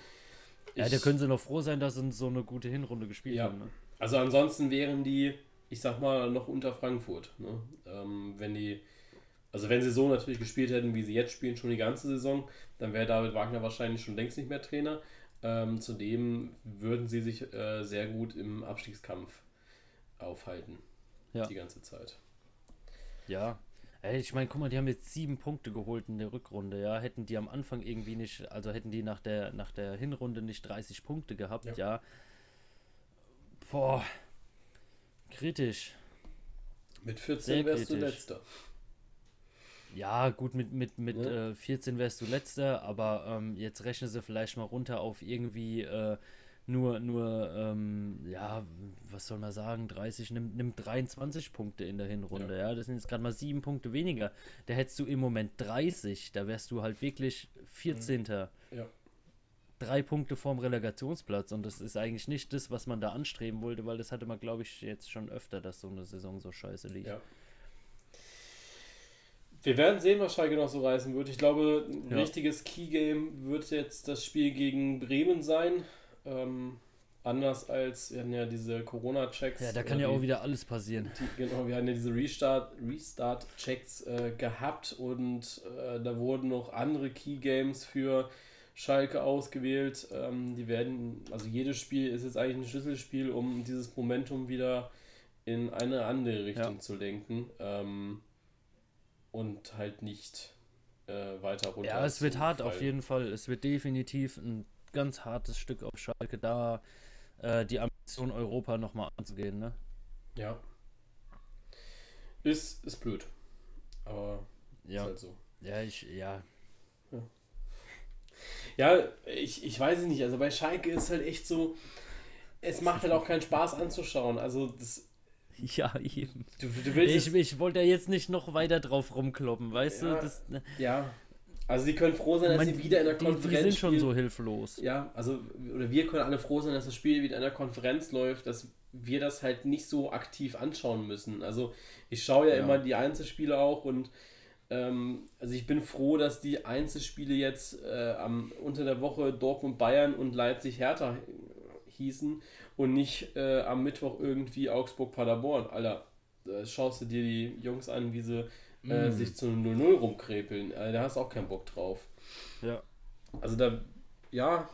ja, da können sie noch froh sein, dass sie so eine gute Hinrunde gespielt haben. Ne? Also ansonsten wären die, ich sag mal, noch unter Frankfurt. Ne? Ähm, wenn die also wenn sie so natürlich gespielt hätten, wie sie jetzt spielen, schon die ganze Saison, dann wäre David Wagner wahrscheinlich schon längst nicht mehr Trainer. Ähm, zudem würden sie sich äh, sehr gut im Abstiegskampf aufhalten. Ja. Die ganze Zeit. Ja. Ich meine, guck mal, die haben jetzt sieben Punkte geholt in der Rückrunde, ja. Hätten die am Anfang irgendwie nicht, also hätten die nach der, nach der Hinrunde nicht 30 Punkte gehabt, ja. ja. Boah. Kritisch. Mit 14 Sehr wärst kritisch. du letzter. Ja, gut, mit, mit, mit ja. äh, 14 wärst du letzter, aber ähm, jetzt rechne sie vielleicht mal runter auf irgendwie äh, nur, nur ähm, ja, was soll man sagen, 30, nimm, nimm 23 Punkte in der Hinrunde, ja, ja? das sind jetzt gerade mal sieben Punkte weniger. Da hättest du im Moment 30, da wärst du halt wirklich 14. Ja. drei Punkte vorm Relegationsplatz und das ist eigentlich nicht das, was man da anstreben wollte, weil das hatte man, glaube ich, jetzt schon öfter, dass so eine Saison so scheiße lief. Ja. Wir werden sehen, was Schalke noch so reißen wird. Ich glaube, ein ja. richtiges Key-Game wird jetzt das Spiel gegen Bremen sein. Ähm, anders als wir hatten ja diese Corona-Checks. Ja, da kann ja die, auch wieder alles passieren. Die, genau, wir hatten ja diese Restart-Checks äh, gehabt und äh, da wurden noch andere Key-Games für Schalke ausgewählt. Ähm, die werden, also jedes Spiel ist jetzt eigentlich ein Schlüsselspiel, um dieses Momentum wieder in eine andere Richtung ja. zu lenken. Ähm, und halt nicht äh, weiter runter. Ja, es wird hart auf jeden Fall. Es wird definitiv ein ganz hartes Stück auf Schalke, da äh, die Ambition Europa nochmal anzugehen, ne? Ja. Ist, ist blöd. Aber ja. ist halt so. Ja, ich, ja, ja, ich, ich weiß es nicht. Also bei Schalke ist halt echt so, es macht halt auch keinen Spaß anzuschauen. Also das. Ja, eben. Du, du ich, ich wollte ja jetzt nicht noch weiter drauf rumkloppen, weißt ja, du? Das, ne. Ja. Also sie können froh sein, dass meine, sie wieder in der Konferenz. Die, die sind schon so hilflos. Ja, also, oder wir können alle froh sein, dass das Spiel wieder in der Konferenz läuft, dass wir das halt nicht so aktiv anschauen müssen. Also ich schaue ja, ja. immer die Einzelspiele auch und ähm, also ich bin froh, dass die Einzelspiele jetzt äh, am, unter der Woche Dortmund Bayern und Leipzig Hertha hießen und nicht äh, am Mittwoch irgendwie Augsburg Paderborn. Alter, da schaust du dir die Jungs an, wie sie äh, mm. sich zu 0-0 rumkrepeln. Äh, da hast du auch keinen Bock drauf. Ja. Also da, ja,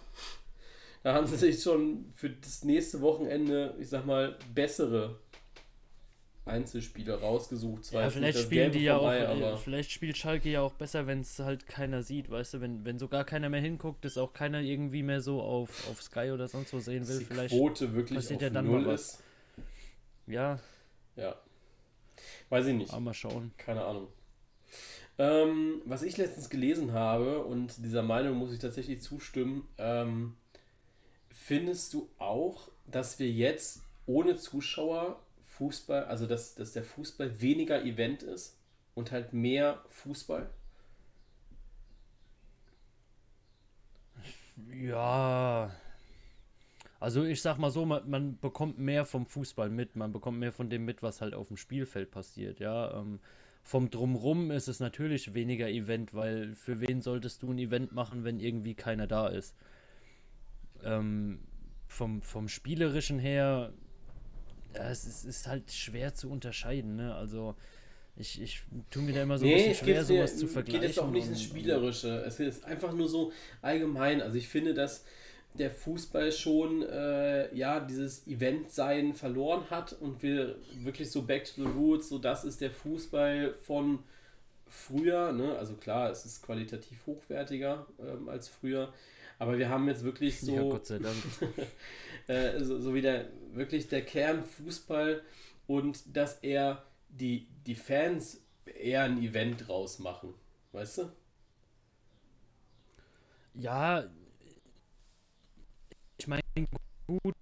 da haben sie sich schon für das nächste Wochenende, ich sag mal, bessere Einzelspieler rausgesucht. Zwar ja, vielleicht spielen die ja vorbei, auch, aber vielleicht spielt Schalke ja auch besser, wenn es halt keiner sieht, weißt du, wenn, wenn so gar keiner mehr hinguckt, dass auch keiner irgendwie mehr so auf, auf Sky oder sonst wo sehen will, die vielleicht Quote wirklich passiert ja dann Null mal was. Ist. Ja. Ja. Weiß ich nicht. Aber mal schauen. Keine Ahnung. Ähm, was ich letztens gelesen habe, und dieser Meinung muss ich tatsächlich zustimmen, ähm, findest du auch, dass wir jetzt ohne Zuschauer Fußball, also dass, dass der Fußball weniger Event ist und halt mehr Fußball? Ja. Also ich sag mal so, man, man, bekommt mehr vom Fußball mit, man bekommt mehr von dem mit, was halt auf dem Spielfeld passiert, ja. Ähm, vom Drumrum ist es natürlich weniger Event, weil für wen solltest du ein Event machen, wenn irgendwie keiner da ist? Ähm, vom, vom Spielerischen her es ist, ist, halt schwer zu unterscheiden, ne? Also ich, ich tue mir da immer so nee, ein bisschen schwer, sowas zu vergleichen. geht jetzt auch nicht ins Spielerische. Es ist einfach nur so allgemein. Also ich finde, dass der Fußball schon äh, ja dieses Event-Sein verloren hat und wir wirklich so back to the roots, so das ist der Fußball von früher, ne? Also klar, es ist qualitativ hochwertiger ähm, als früher, aber wir haben jetzt wirklich so. Ja, Gott sei Dank. äh, so, so wie der wirklich der Kern Fußball und dass er die, die Fans eher ein Event draus machen. Weißt du? Ja, ich meine, gut,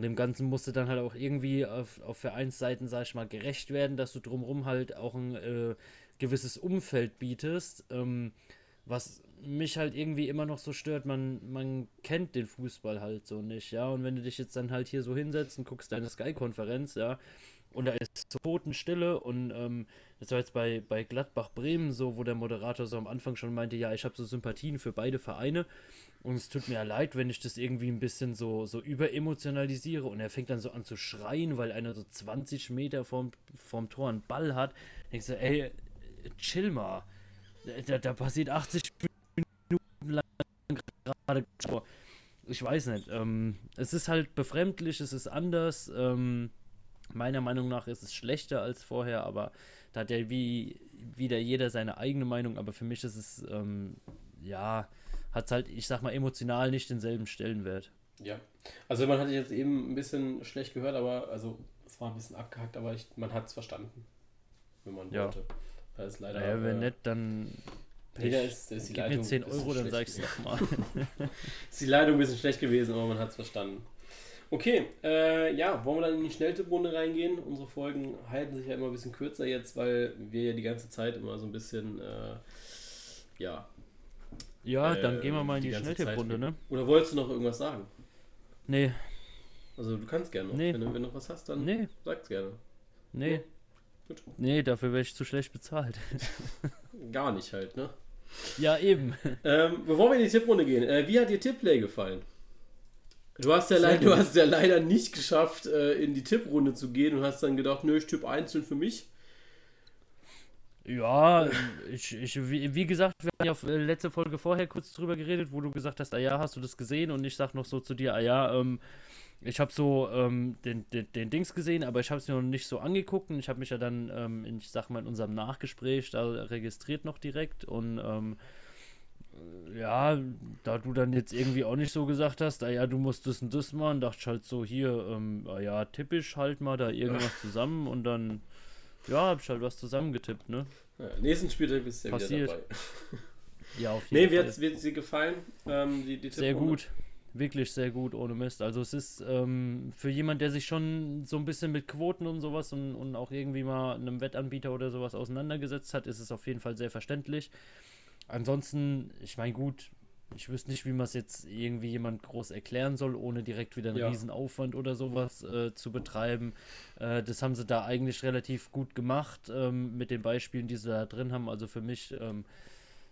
Und dem Ganzen musste dann halt auch irgendwie auf, auf Vereinsseiten, sag ich mal, gerecht werden, dass du drumherum halt auch ein äh, gewisses Umfeld bietest. Ähm, was mich halt irgendwie immer noch so stört, man, man kennt den Fußball halt so nicht, ja. Und wenn du dich jetzt dann halt hier so hinsetzt und guckst deine Sky-Konferenz, ja, und da ist Totenstille und ähm, das war jetzt bei, bei Gladbach Bremen so, wo der Moderator so am Anfang schon meinte, ja, ich habe so Sympathien für beide Vereine und es tut mir ja leid, wenn ich das irgendwie ein bisschen so, so überemotionalisiere und er fängt dann so an zu schreien, weil einer so 20 Meter vorm, vorm Tor einen Ball hat. Denkst du, ey, chill mal. Da, da passiert 80 Minuten lang gerade. Ich weiß nicht. Ähm, es ist halt befremdlich, es ist anders. Ähm, meiner Meinung nach ist es schlechter als vorher, aber da hat ja wie wieder jeder seine eigene Meinung, aber für mich ist es, ähm, ja, hat es halt, ich sag mal, emotional nicht denselben Stellenwert. Ja, also man hatte jetzt eben ein bisschen schlecht gehört, aber, also es war ein bisschen abgehackt, aber ich, man hat es verstanden, wenn man ja. wollte. Das ist leider. Naja, wenn äh, nicht, dann. Da ist, ist die Leitung mir 10 ein bisschen Euro, dann sag ich's nochmal. ist die Leitung ein bisschen schlecht gewesen, aber man hat es verstanden. Okay, äh, ja, wollen wir dann in die Schnelltipprunde reingehen? Unsere Folgen halten sich ja immer ein bisschen kürzer jetzt, weil wir ja die ganze Zeit immer so ein bisschen, äh, ja. Ja, dann äh, gehen wir mal in die, die Schnelltipprunde, ne? Oder wolltest du noch irgendwas sagen? Nee. Also du kannst gerne noch. Nee. Wenn, du, wenn du noch was hast, dann nee. sag's gerne. Nee. Ja. Gut. Nee, dafür wäre ich zu schlecht bezahlt. Gar nicht halt, ne? Ja, eben. Ähm, bevor wir in die Tipprunde gehen, äh, wie hat dir Tipplay gefallen? Du hast, ja leider, du hast ja leider nicht geschafft, äh, in die Tipprunde zu gehen und hast dann gedacht, nö, ich tippe einzeln für mich. Ja, ich, ich, wie, wie gesagt, wir haben ja auf äh, letzte Folge vorher kurz drüber geredet, wo du gesagt hast, ah ja, hast du das gesehen? Und ich sag noch so zu dir, ah ja, ähm, ich habe so ähm, den, den, den, Dings gesehen, aber ich habe es mir noch nicht so angeguckt und ich habe mich ja dann, ähm, in, ich sag mal, in unserem Nachgespräch da registriert noch direkt und ähm, ja, da du dann jetzt irgendwie auch nicht so gesagt hast, ah ja, du musst das und das machen, dachte ich halt so, hier, ähm, ah ja, typisch halt mal da irgendwas zusammen und dann, ja, hab ich halt was zusammengetippt, ne? Ja, nächsten Spieltag bist du ja Passiert. wieder dabei. ja, auf jeden nee, Fall. Nee, wird dir gefallen, ähm, die, die Sehr gut. Wirklich sehr gut, ohne Mist. Also es ist ähm, für jemand, der sich schon so ein bisschen mit Quoten und sowas und, und auch irgendwie mal einem Wettanbieter oder sowas auseinandergesetzt hat, ist es auf jeden Fall sehr verständlich. Ansonsten, ich meine, gut, ich wüsste nicht, wie man es jetzt irgendwie jemand groß erklären soll, ohne direkt wieder einen ja. Riesenaufwand oder sowas äh, zu betreiben. Äh, das haben sie da eigentlich relativ gut gemacht ähm, mit den Beispielen, die sie da drin haben. Also für mich, ähm,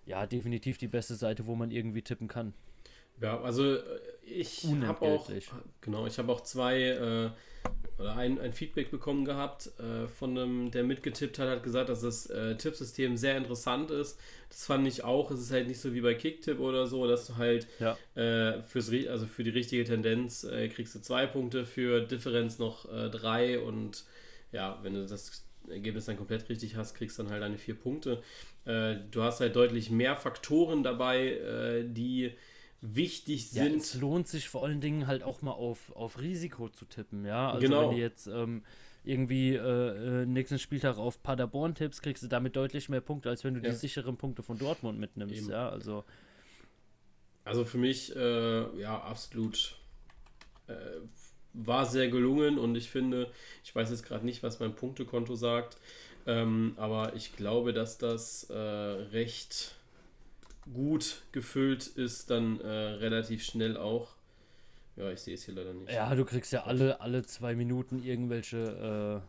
ja, definitiv die beste Seite, wo man irgendwie tippen kann. Ja, also äh, ich habe auch, genau, ich habe auch zwei äh, oder ein, ein Feedback bekommen gehabt äh, von einem, der mitgetippt hat, hat gesagt, dass das äh, Tippsystem sehr interessant ist. Das fand ich auch. Es ist halt nicht so wie bei Kicktip oder so, dass du halt ja. äh, fürs, also für die richtige Tendenz äh, kriegst du zwei Punkte, für Differenz noch drei und ja, wenn du das Ergebnis dann komplett richtig hast, kriegst du dann halt deine vier Punkte. Du hast halt deutlich mehr Faktoren dabei, die wichtig sind. Ja, es lohnt sich vor allen Dingen halt auch mal auf, auf Risiko zu tippen, ja. Also genau. wenn du jetzt ähm, irgendwie äh, äh, nächsten Spieltag auf Paderborn tippst, kriegst du damit deutlich mehr Punkte, als wenn du ja. die sicheren Punkte von Dortmund mitnimmst, Eben. ja. Also. Also für mich, äh, ja, absolut äh, war sehr gelungen und ich finde, ich weiß jetzt gerade nicht, was mein Punktekonto sagt, ähm, aber ich glaube, dass das äh, recht gut gefüllt ist, dann äh, relativ schnell auch. Ja, ich sehe es hier leider nicht. Ja, du kriegst ja alle, alle zwei Minuten irgendwelche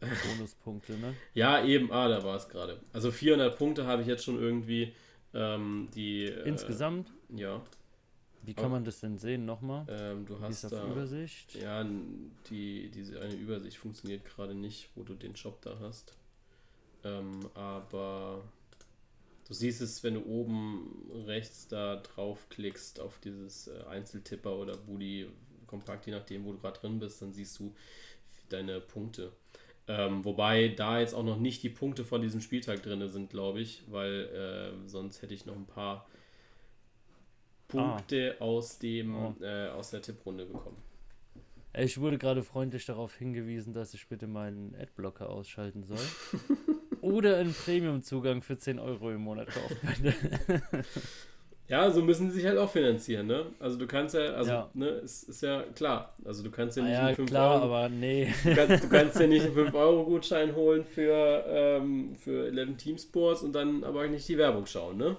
äh, Bonuspunkte, ne? Ja, eben. Ah, da war es gerade. Also 400 Punkte habe ich jetzt schon irgendwie. Ähm, die, äh, Insgesamt? Ja. Wie kann man das denn sehen nochmal? Ähm, du hast da Übersicht. Ja, die, diese eine Übersicht funktioniert gerade nicht, wo du den Shop da hast. Ähm, aber Du siehst es, wenn du oben rechts da draufklickst auf dieses äh, Einzeltipper oder Budi kompakt, je nachdem, wo du gerade drin bist, dann siehst du deine Punkte. Ähm, wobei da jetzt auch noch nicht die Punkte von diesem Spieltag drin sind, glaube ich, weil äh, sonst hätte ich noch ein paar Punkte ah. aus, dem, oh. äh, aus der Tipprunde bekommen. Ich wurde gerade freundlich darauf hingewiesen, dass ich bitte meinen Adblocker ausschalten soll. oder einen Premium-Zugang für 10 Euro im Monat kaufen könnte. ja, so müssen sie sich halt auch finanzieren, ne? Also du kannst ja, also, ja. ne, es ist ja klar. Also du kannst ja nicht ah, ja, einen 5 klar, Euro. aber nee. Du kannst, du kannst ja nicht einen 5-Euro-Gutschein holen für, ähm, für 11 Team Sports und dann aber nicht die Werbung schauen, ne?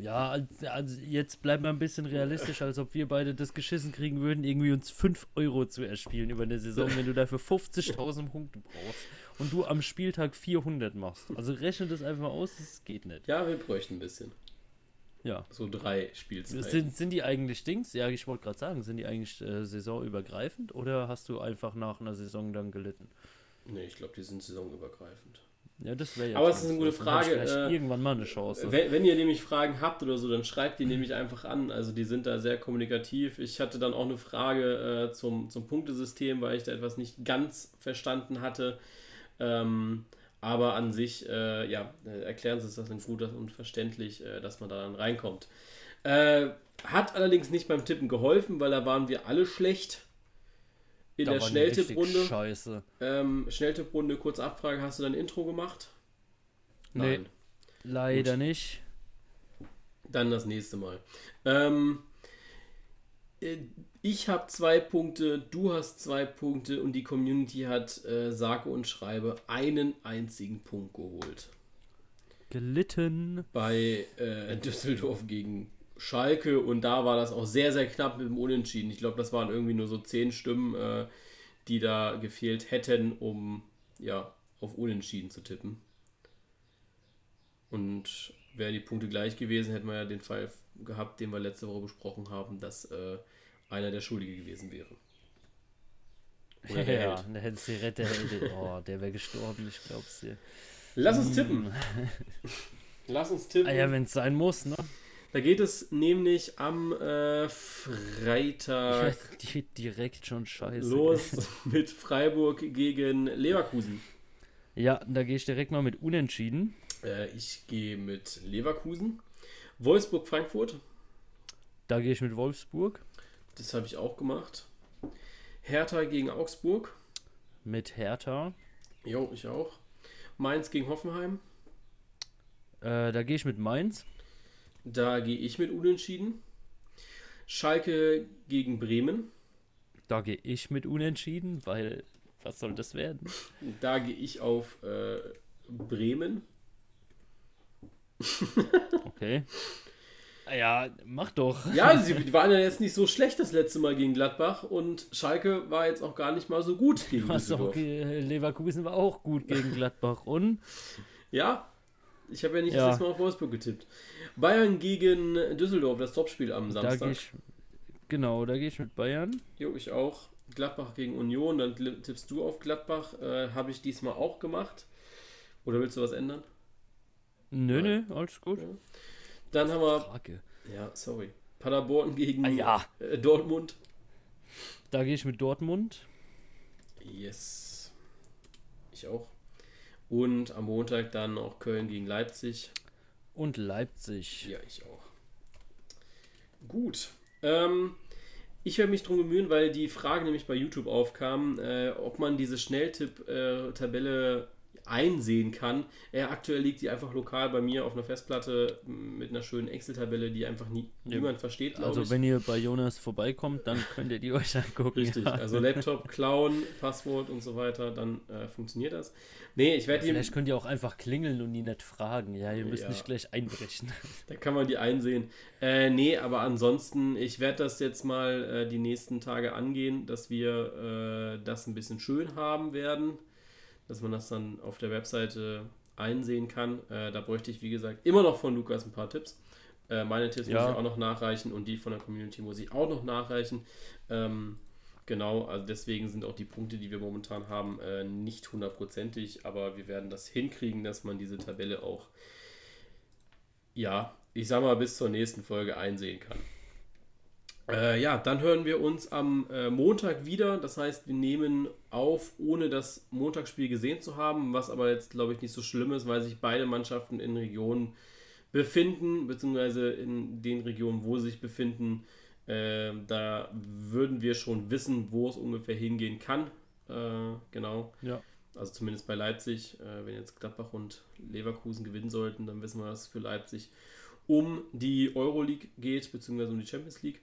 Ja, also jetzt bleiben wir ein bisschen realistisch, als ob wir beide das geschissen kriegen würden, irgendwie uns 5 Euro zu erspielen über eine Saison, wenn du dafür 50.000 Punkte brauchst und du am Spieltag 400 machst. Also rechne das einfach mal aus, das geht nicht. Ja, wir bräuchten ein bisschen. Ja. So drei Spielzeiten. Sind, sind die eigentlich Dings? Ja, ich wollte gerade sagen, sind die eigentlich äh, saisonübergreifend oder hast du einfach nach einer Saison dann gelitten? Nee, ich glaube, die sind saisonübergreifend. Ja, das wäre ja. Aber es ist eine gute Frage. Äh, irgendwann mal eine Chance. Wenn, wenn, ihr nämlich Fragen habt oder so, dann schreibt die nämlich einfach an. Also die sind da sehr kommunikativ. Ich hatte dann auch eine Frage äh, zum, zum Punktesystem, weil ich da etwas nicht ganz verstanden hatte. Ähm, aber an sich, äh, ja, erklären sie es das gut und verständlich, äh, dass man da dann reinkommt. Äh, hat allerdings nicht beim Tippen geholfen, weil da waren wir alle schlecht. In da der Schnelltipprunde. Scheiße. Ähm, Schnelltipprunde, kurze Abfrage, hast du dein Intro gemacht? Nein. Nee, leider Gut. nicht. Dann das nächste Mal. Ähm, äh, ich habe zwei Punkte, du hast zwei Punkte und die Community hat, äh, sage und schreibe, einen einzigen Punkt geholt. Gelitten. Bei äh, Düsseldorf gegen Schalke und da war das auch sehr, sehr knapp mit dem Unentschieden. Ich glaube, das waren irgendwie nur so zehn Stimmen, äh, die da gefehlt hätten, um ja, auf Unentschieden zu tippen. Und wären die Punkte gleich gewesen, hätten wir ja den Fall gehabt, den wir letzte Woche besprochen haben, dass äh, einer der Schuldige gewesen wäre. Oder der ja, Held. der hätte sie rettet. Oh, der wäre gestorben, ich glaub's dir. Lass uns tippen. Lass uns tippen. Ah ja, wenn es sein muss, ne? Da geht es nämlich am äh, Freitag direkt schon scheiße. los mit Freiburg gegen Leverkusen. Ja, da gehe ich direkt mal mit Unentschieden. Äh, ich gehe mit Leverkusen. Wolfsburg-Frankfurt. Da gehe ich mit Wolfsburg. Das habe ich auch gemacht. Hertha gegen Augsburg. Mit Hertha. Jo, ich auch. Mainz gegen Hoffenheim. Äh, da gehe ich mit Mainz. Da gehe ich mit Unentschieden. Schalke gegen Bremen. Da gehe ich mit Unentschieden, weil was soll das werden? Da gehe ich auf äh, Bremen. okay. Ja, mach doch. Ja, sie waren ja jetzt nicht so schlecht das letzte Mal gegen Gladbach und Schalke war jetzt auch gar nicht mal so gut gegen Düsseldorf. Leverkusen war auch gut gegen Gladbach und? Ja, ich habe ja nicht ja. das letzte Mal auf Wolfsburg getippt. Bayern gegen Düsseldorf, das Topspiel am Samstag. Da ich, genau, da gehe ich mit Bayern. Jo, ich auch. Gladbach gegen Union, dann tippst du auf Gladbach. Äh, habe ich diesmal auch gemacht. Oder willst du was ändern? Nö, nö, alles gut. Ja. Dann haben wir. Frage. Ja, sorry. Paderborn gegen ah, ja. äh, Dortmund. Da gehe ich mit Dortmund. Yes. Ich auch. Und am Montag dann auch Köln gegen Leipzig. Und Leipzig. Ja, ich auch. Gut. Ähm, ich werde mich darum bemühen, weil die Frage nämlich bei YouTube aufkam, äh, ob man diese Schnelltipp-Tabelle einsehen kann. Äh, aktuell liegt die einfach lokal bei mir auf einer Festplatte mit einer schönen Excel-Tabelle, die einfach nie, ja. niemand versteht. Also ich. wenn ihr bei Jonas vorbeikommt, dann könnt ihr die euch angucken. Richtig, ja. also Laptop klauen, Passwort und so weiter, dann äh, funktioniert das. Nee, ich werde ja, Vielleicht könnt ihr auch einfach klingeln und die nicht fragen. Ja, ihr müsst ja. nicht gleich einbrechen. Da kann man die einsehen. Äh, nee, aber ansonsten, ich werde das jetzt mal äh, die nächsten Tage angehen, dass wir äh, das ein bisschen schön haben werden dass man das dann auf der Webseite einsehen kann. Äh, da bräuchte ich, wie gesagt, immer noch von Lukas ein paar Tipps. Äh, meine Tipps ja. muss ich auch noch nachreichen und die von der Community muss ich auch noch nachreichen. Ähm, genau, also deswegen sind auch die Punkte, die wir momentan haben, äh, nicht hundertprozentig, aber wir werden das hinkriegen, dass man diese Tabelle auch, ja, ich sag mal, bis zur nächsten Folge einsehen kann. Äh, ja, dann hören wir uns am äh, Montag wieder. Das heißt, wir nehmen auf, ohne das Montagsspiel gesehen zu haben, was aber jetzt, glaube ich, nicht so schlimm ist, weil sich beide Mannschaften in Regionen befinden, beziehungsweise in den Regionen, wo sie sich befinden. Äh, da würden wir schon wissen, wo es ungefähr hingehen kann. Äh, genau. Ja. Also zumindest bei Leipzig. Äh, wenn jetzt Gladbach und Leverkusen gewinnen sollten, dann wissen wir, dass es für Leipzig um die Euroleague geht, beziehungsweise um die Champions League.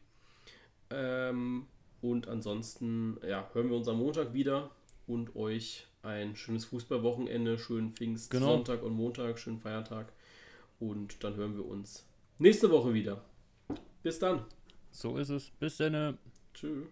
Ähm, und ansonsten ja, hören wir uns am Montag wieder und euch ein schönes Fußballwochenende, schönen Pfingst, genau. Sonntag und Montag, schönen Feiertag. Und dann hören wir uns nächste Woche wieder. Bis dann. So ist es. Bis dann. Tschüss.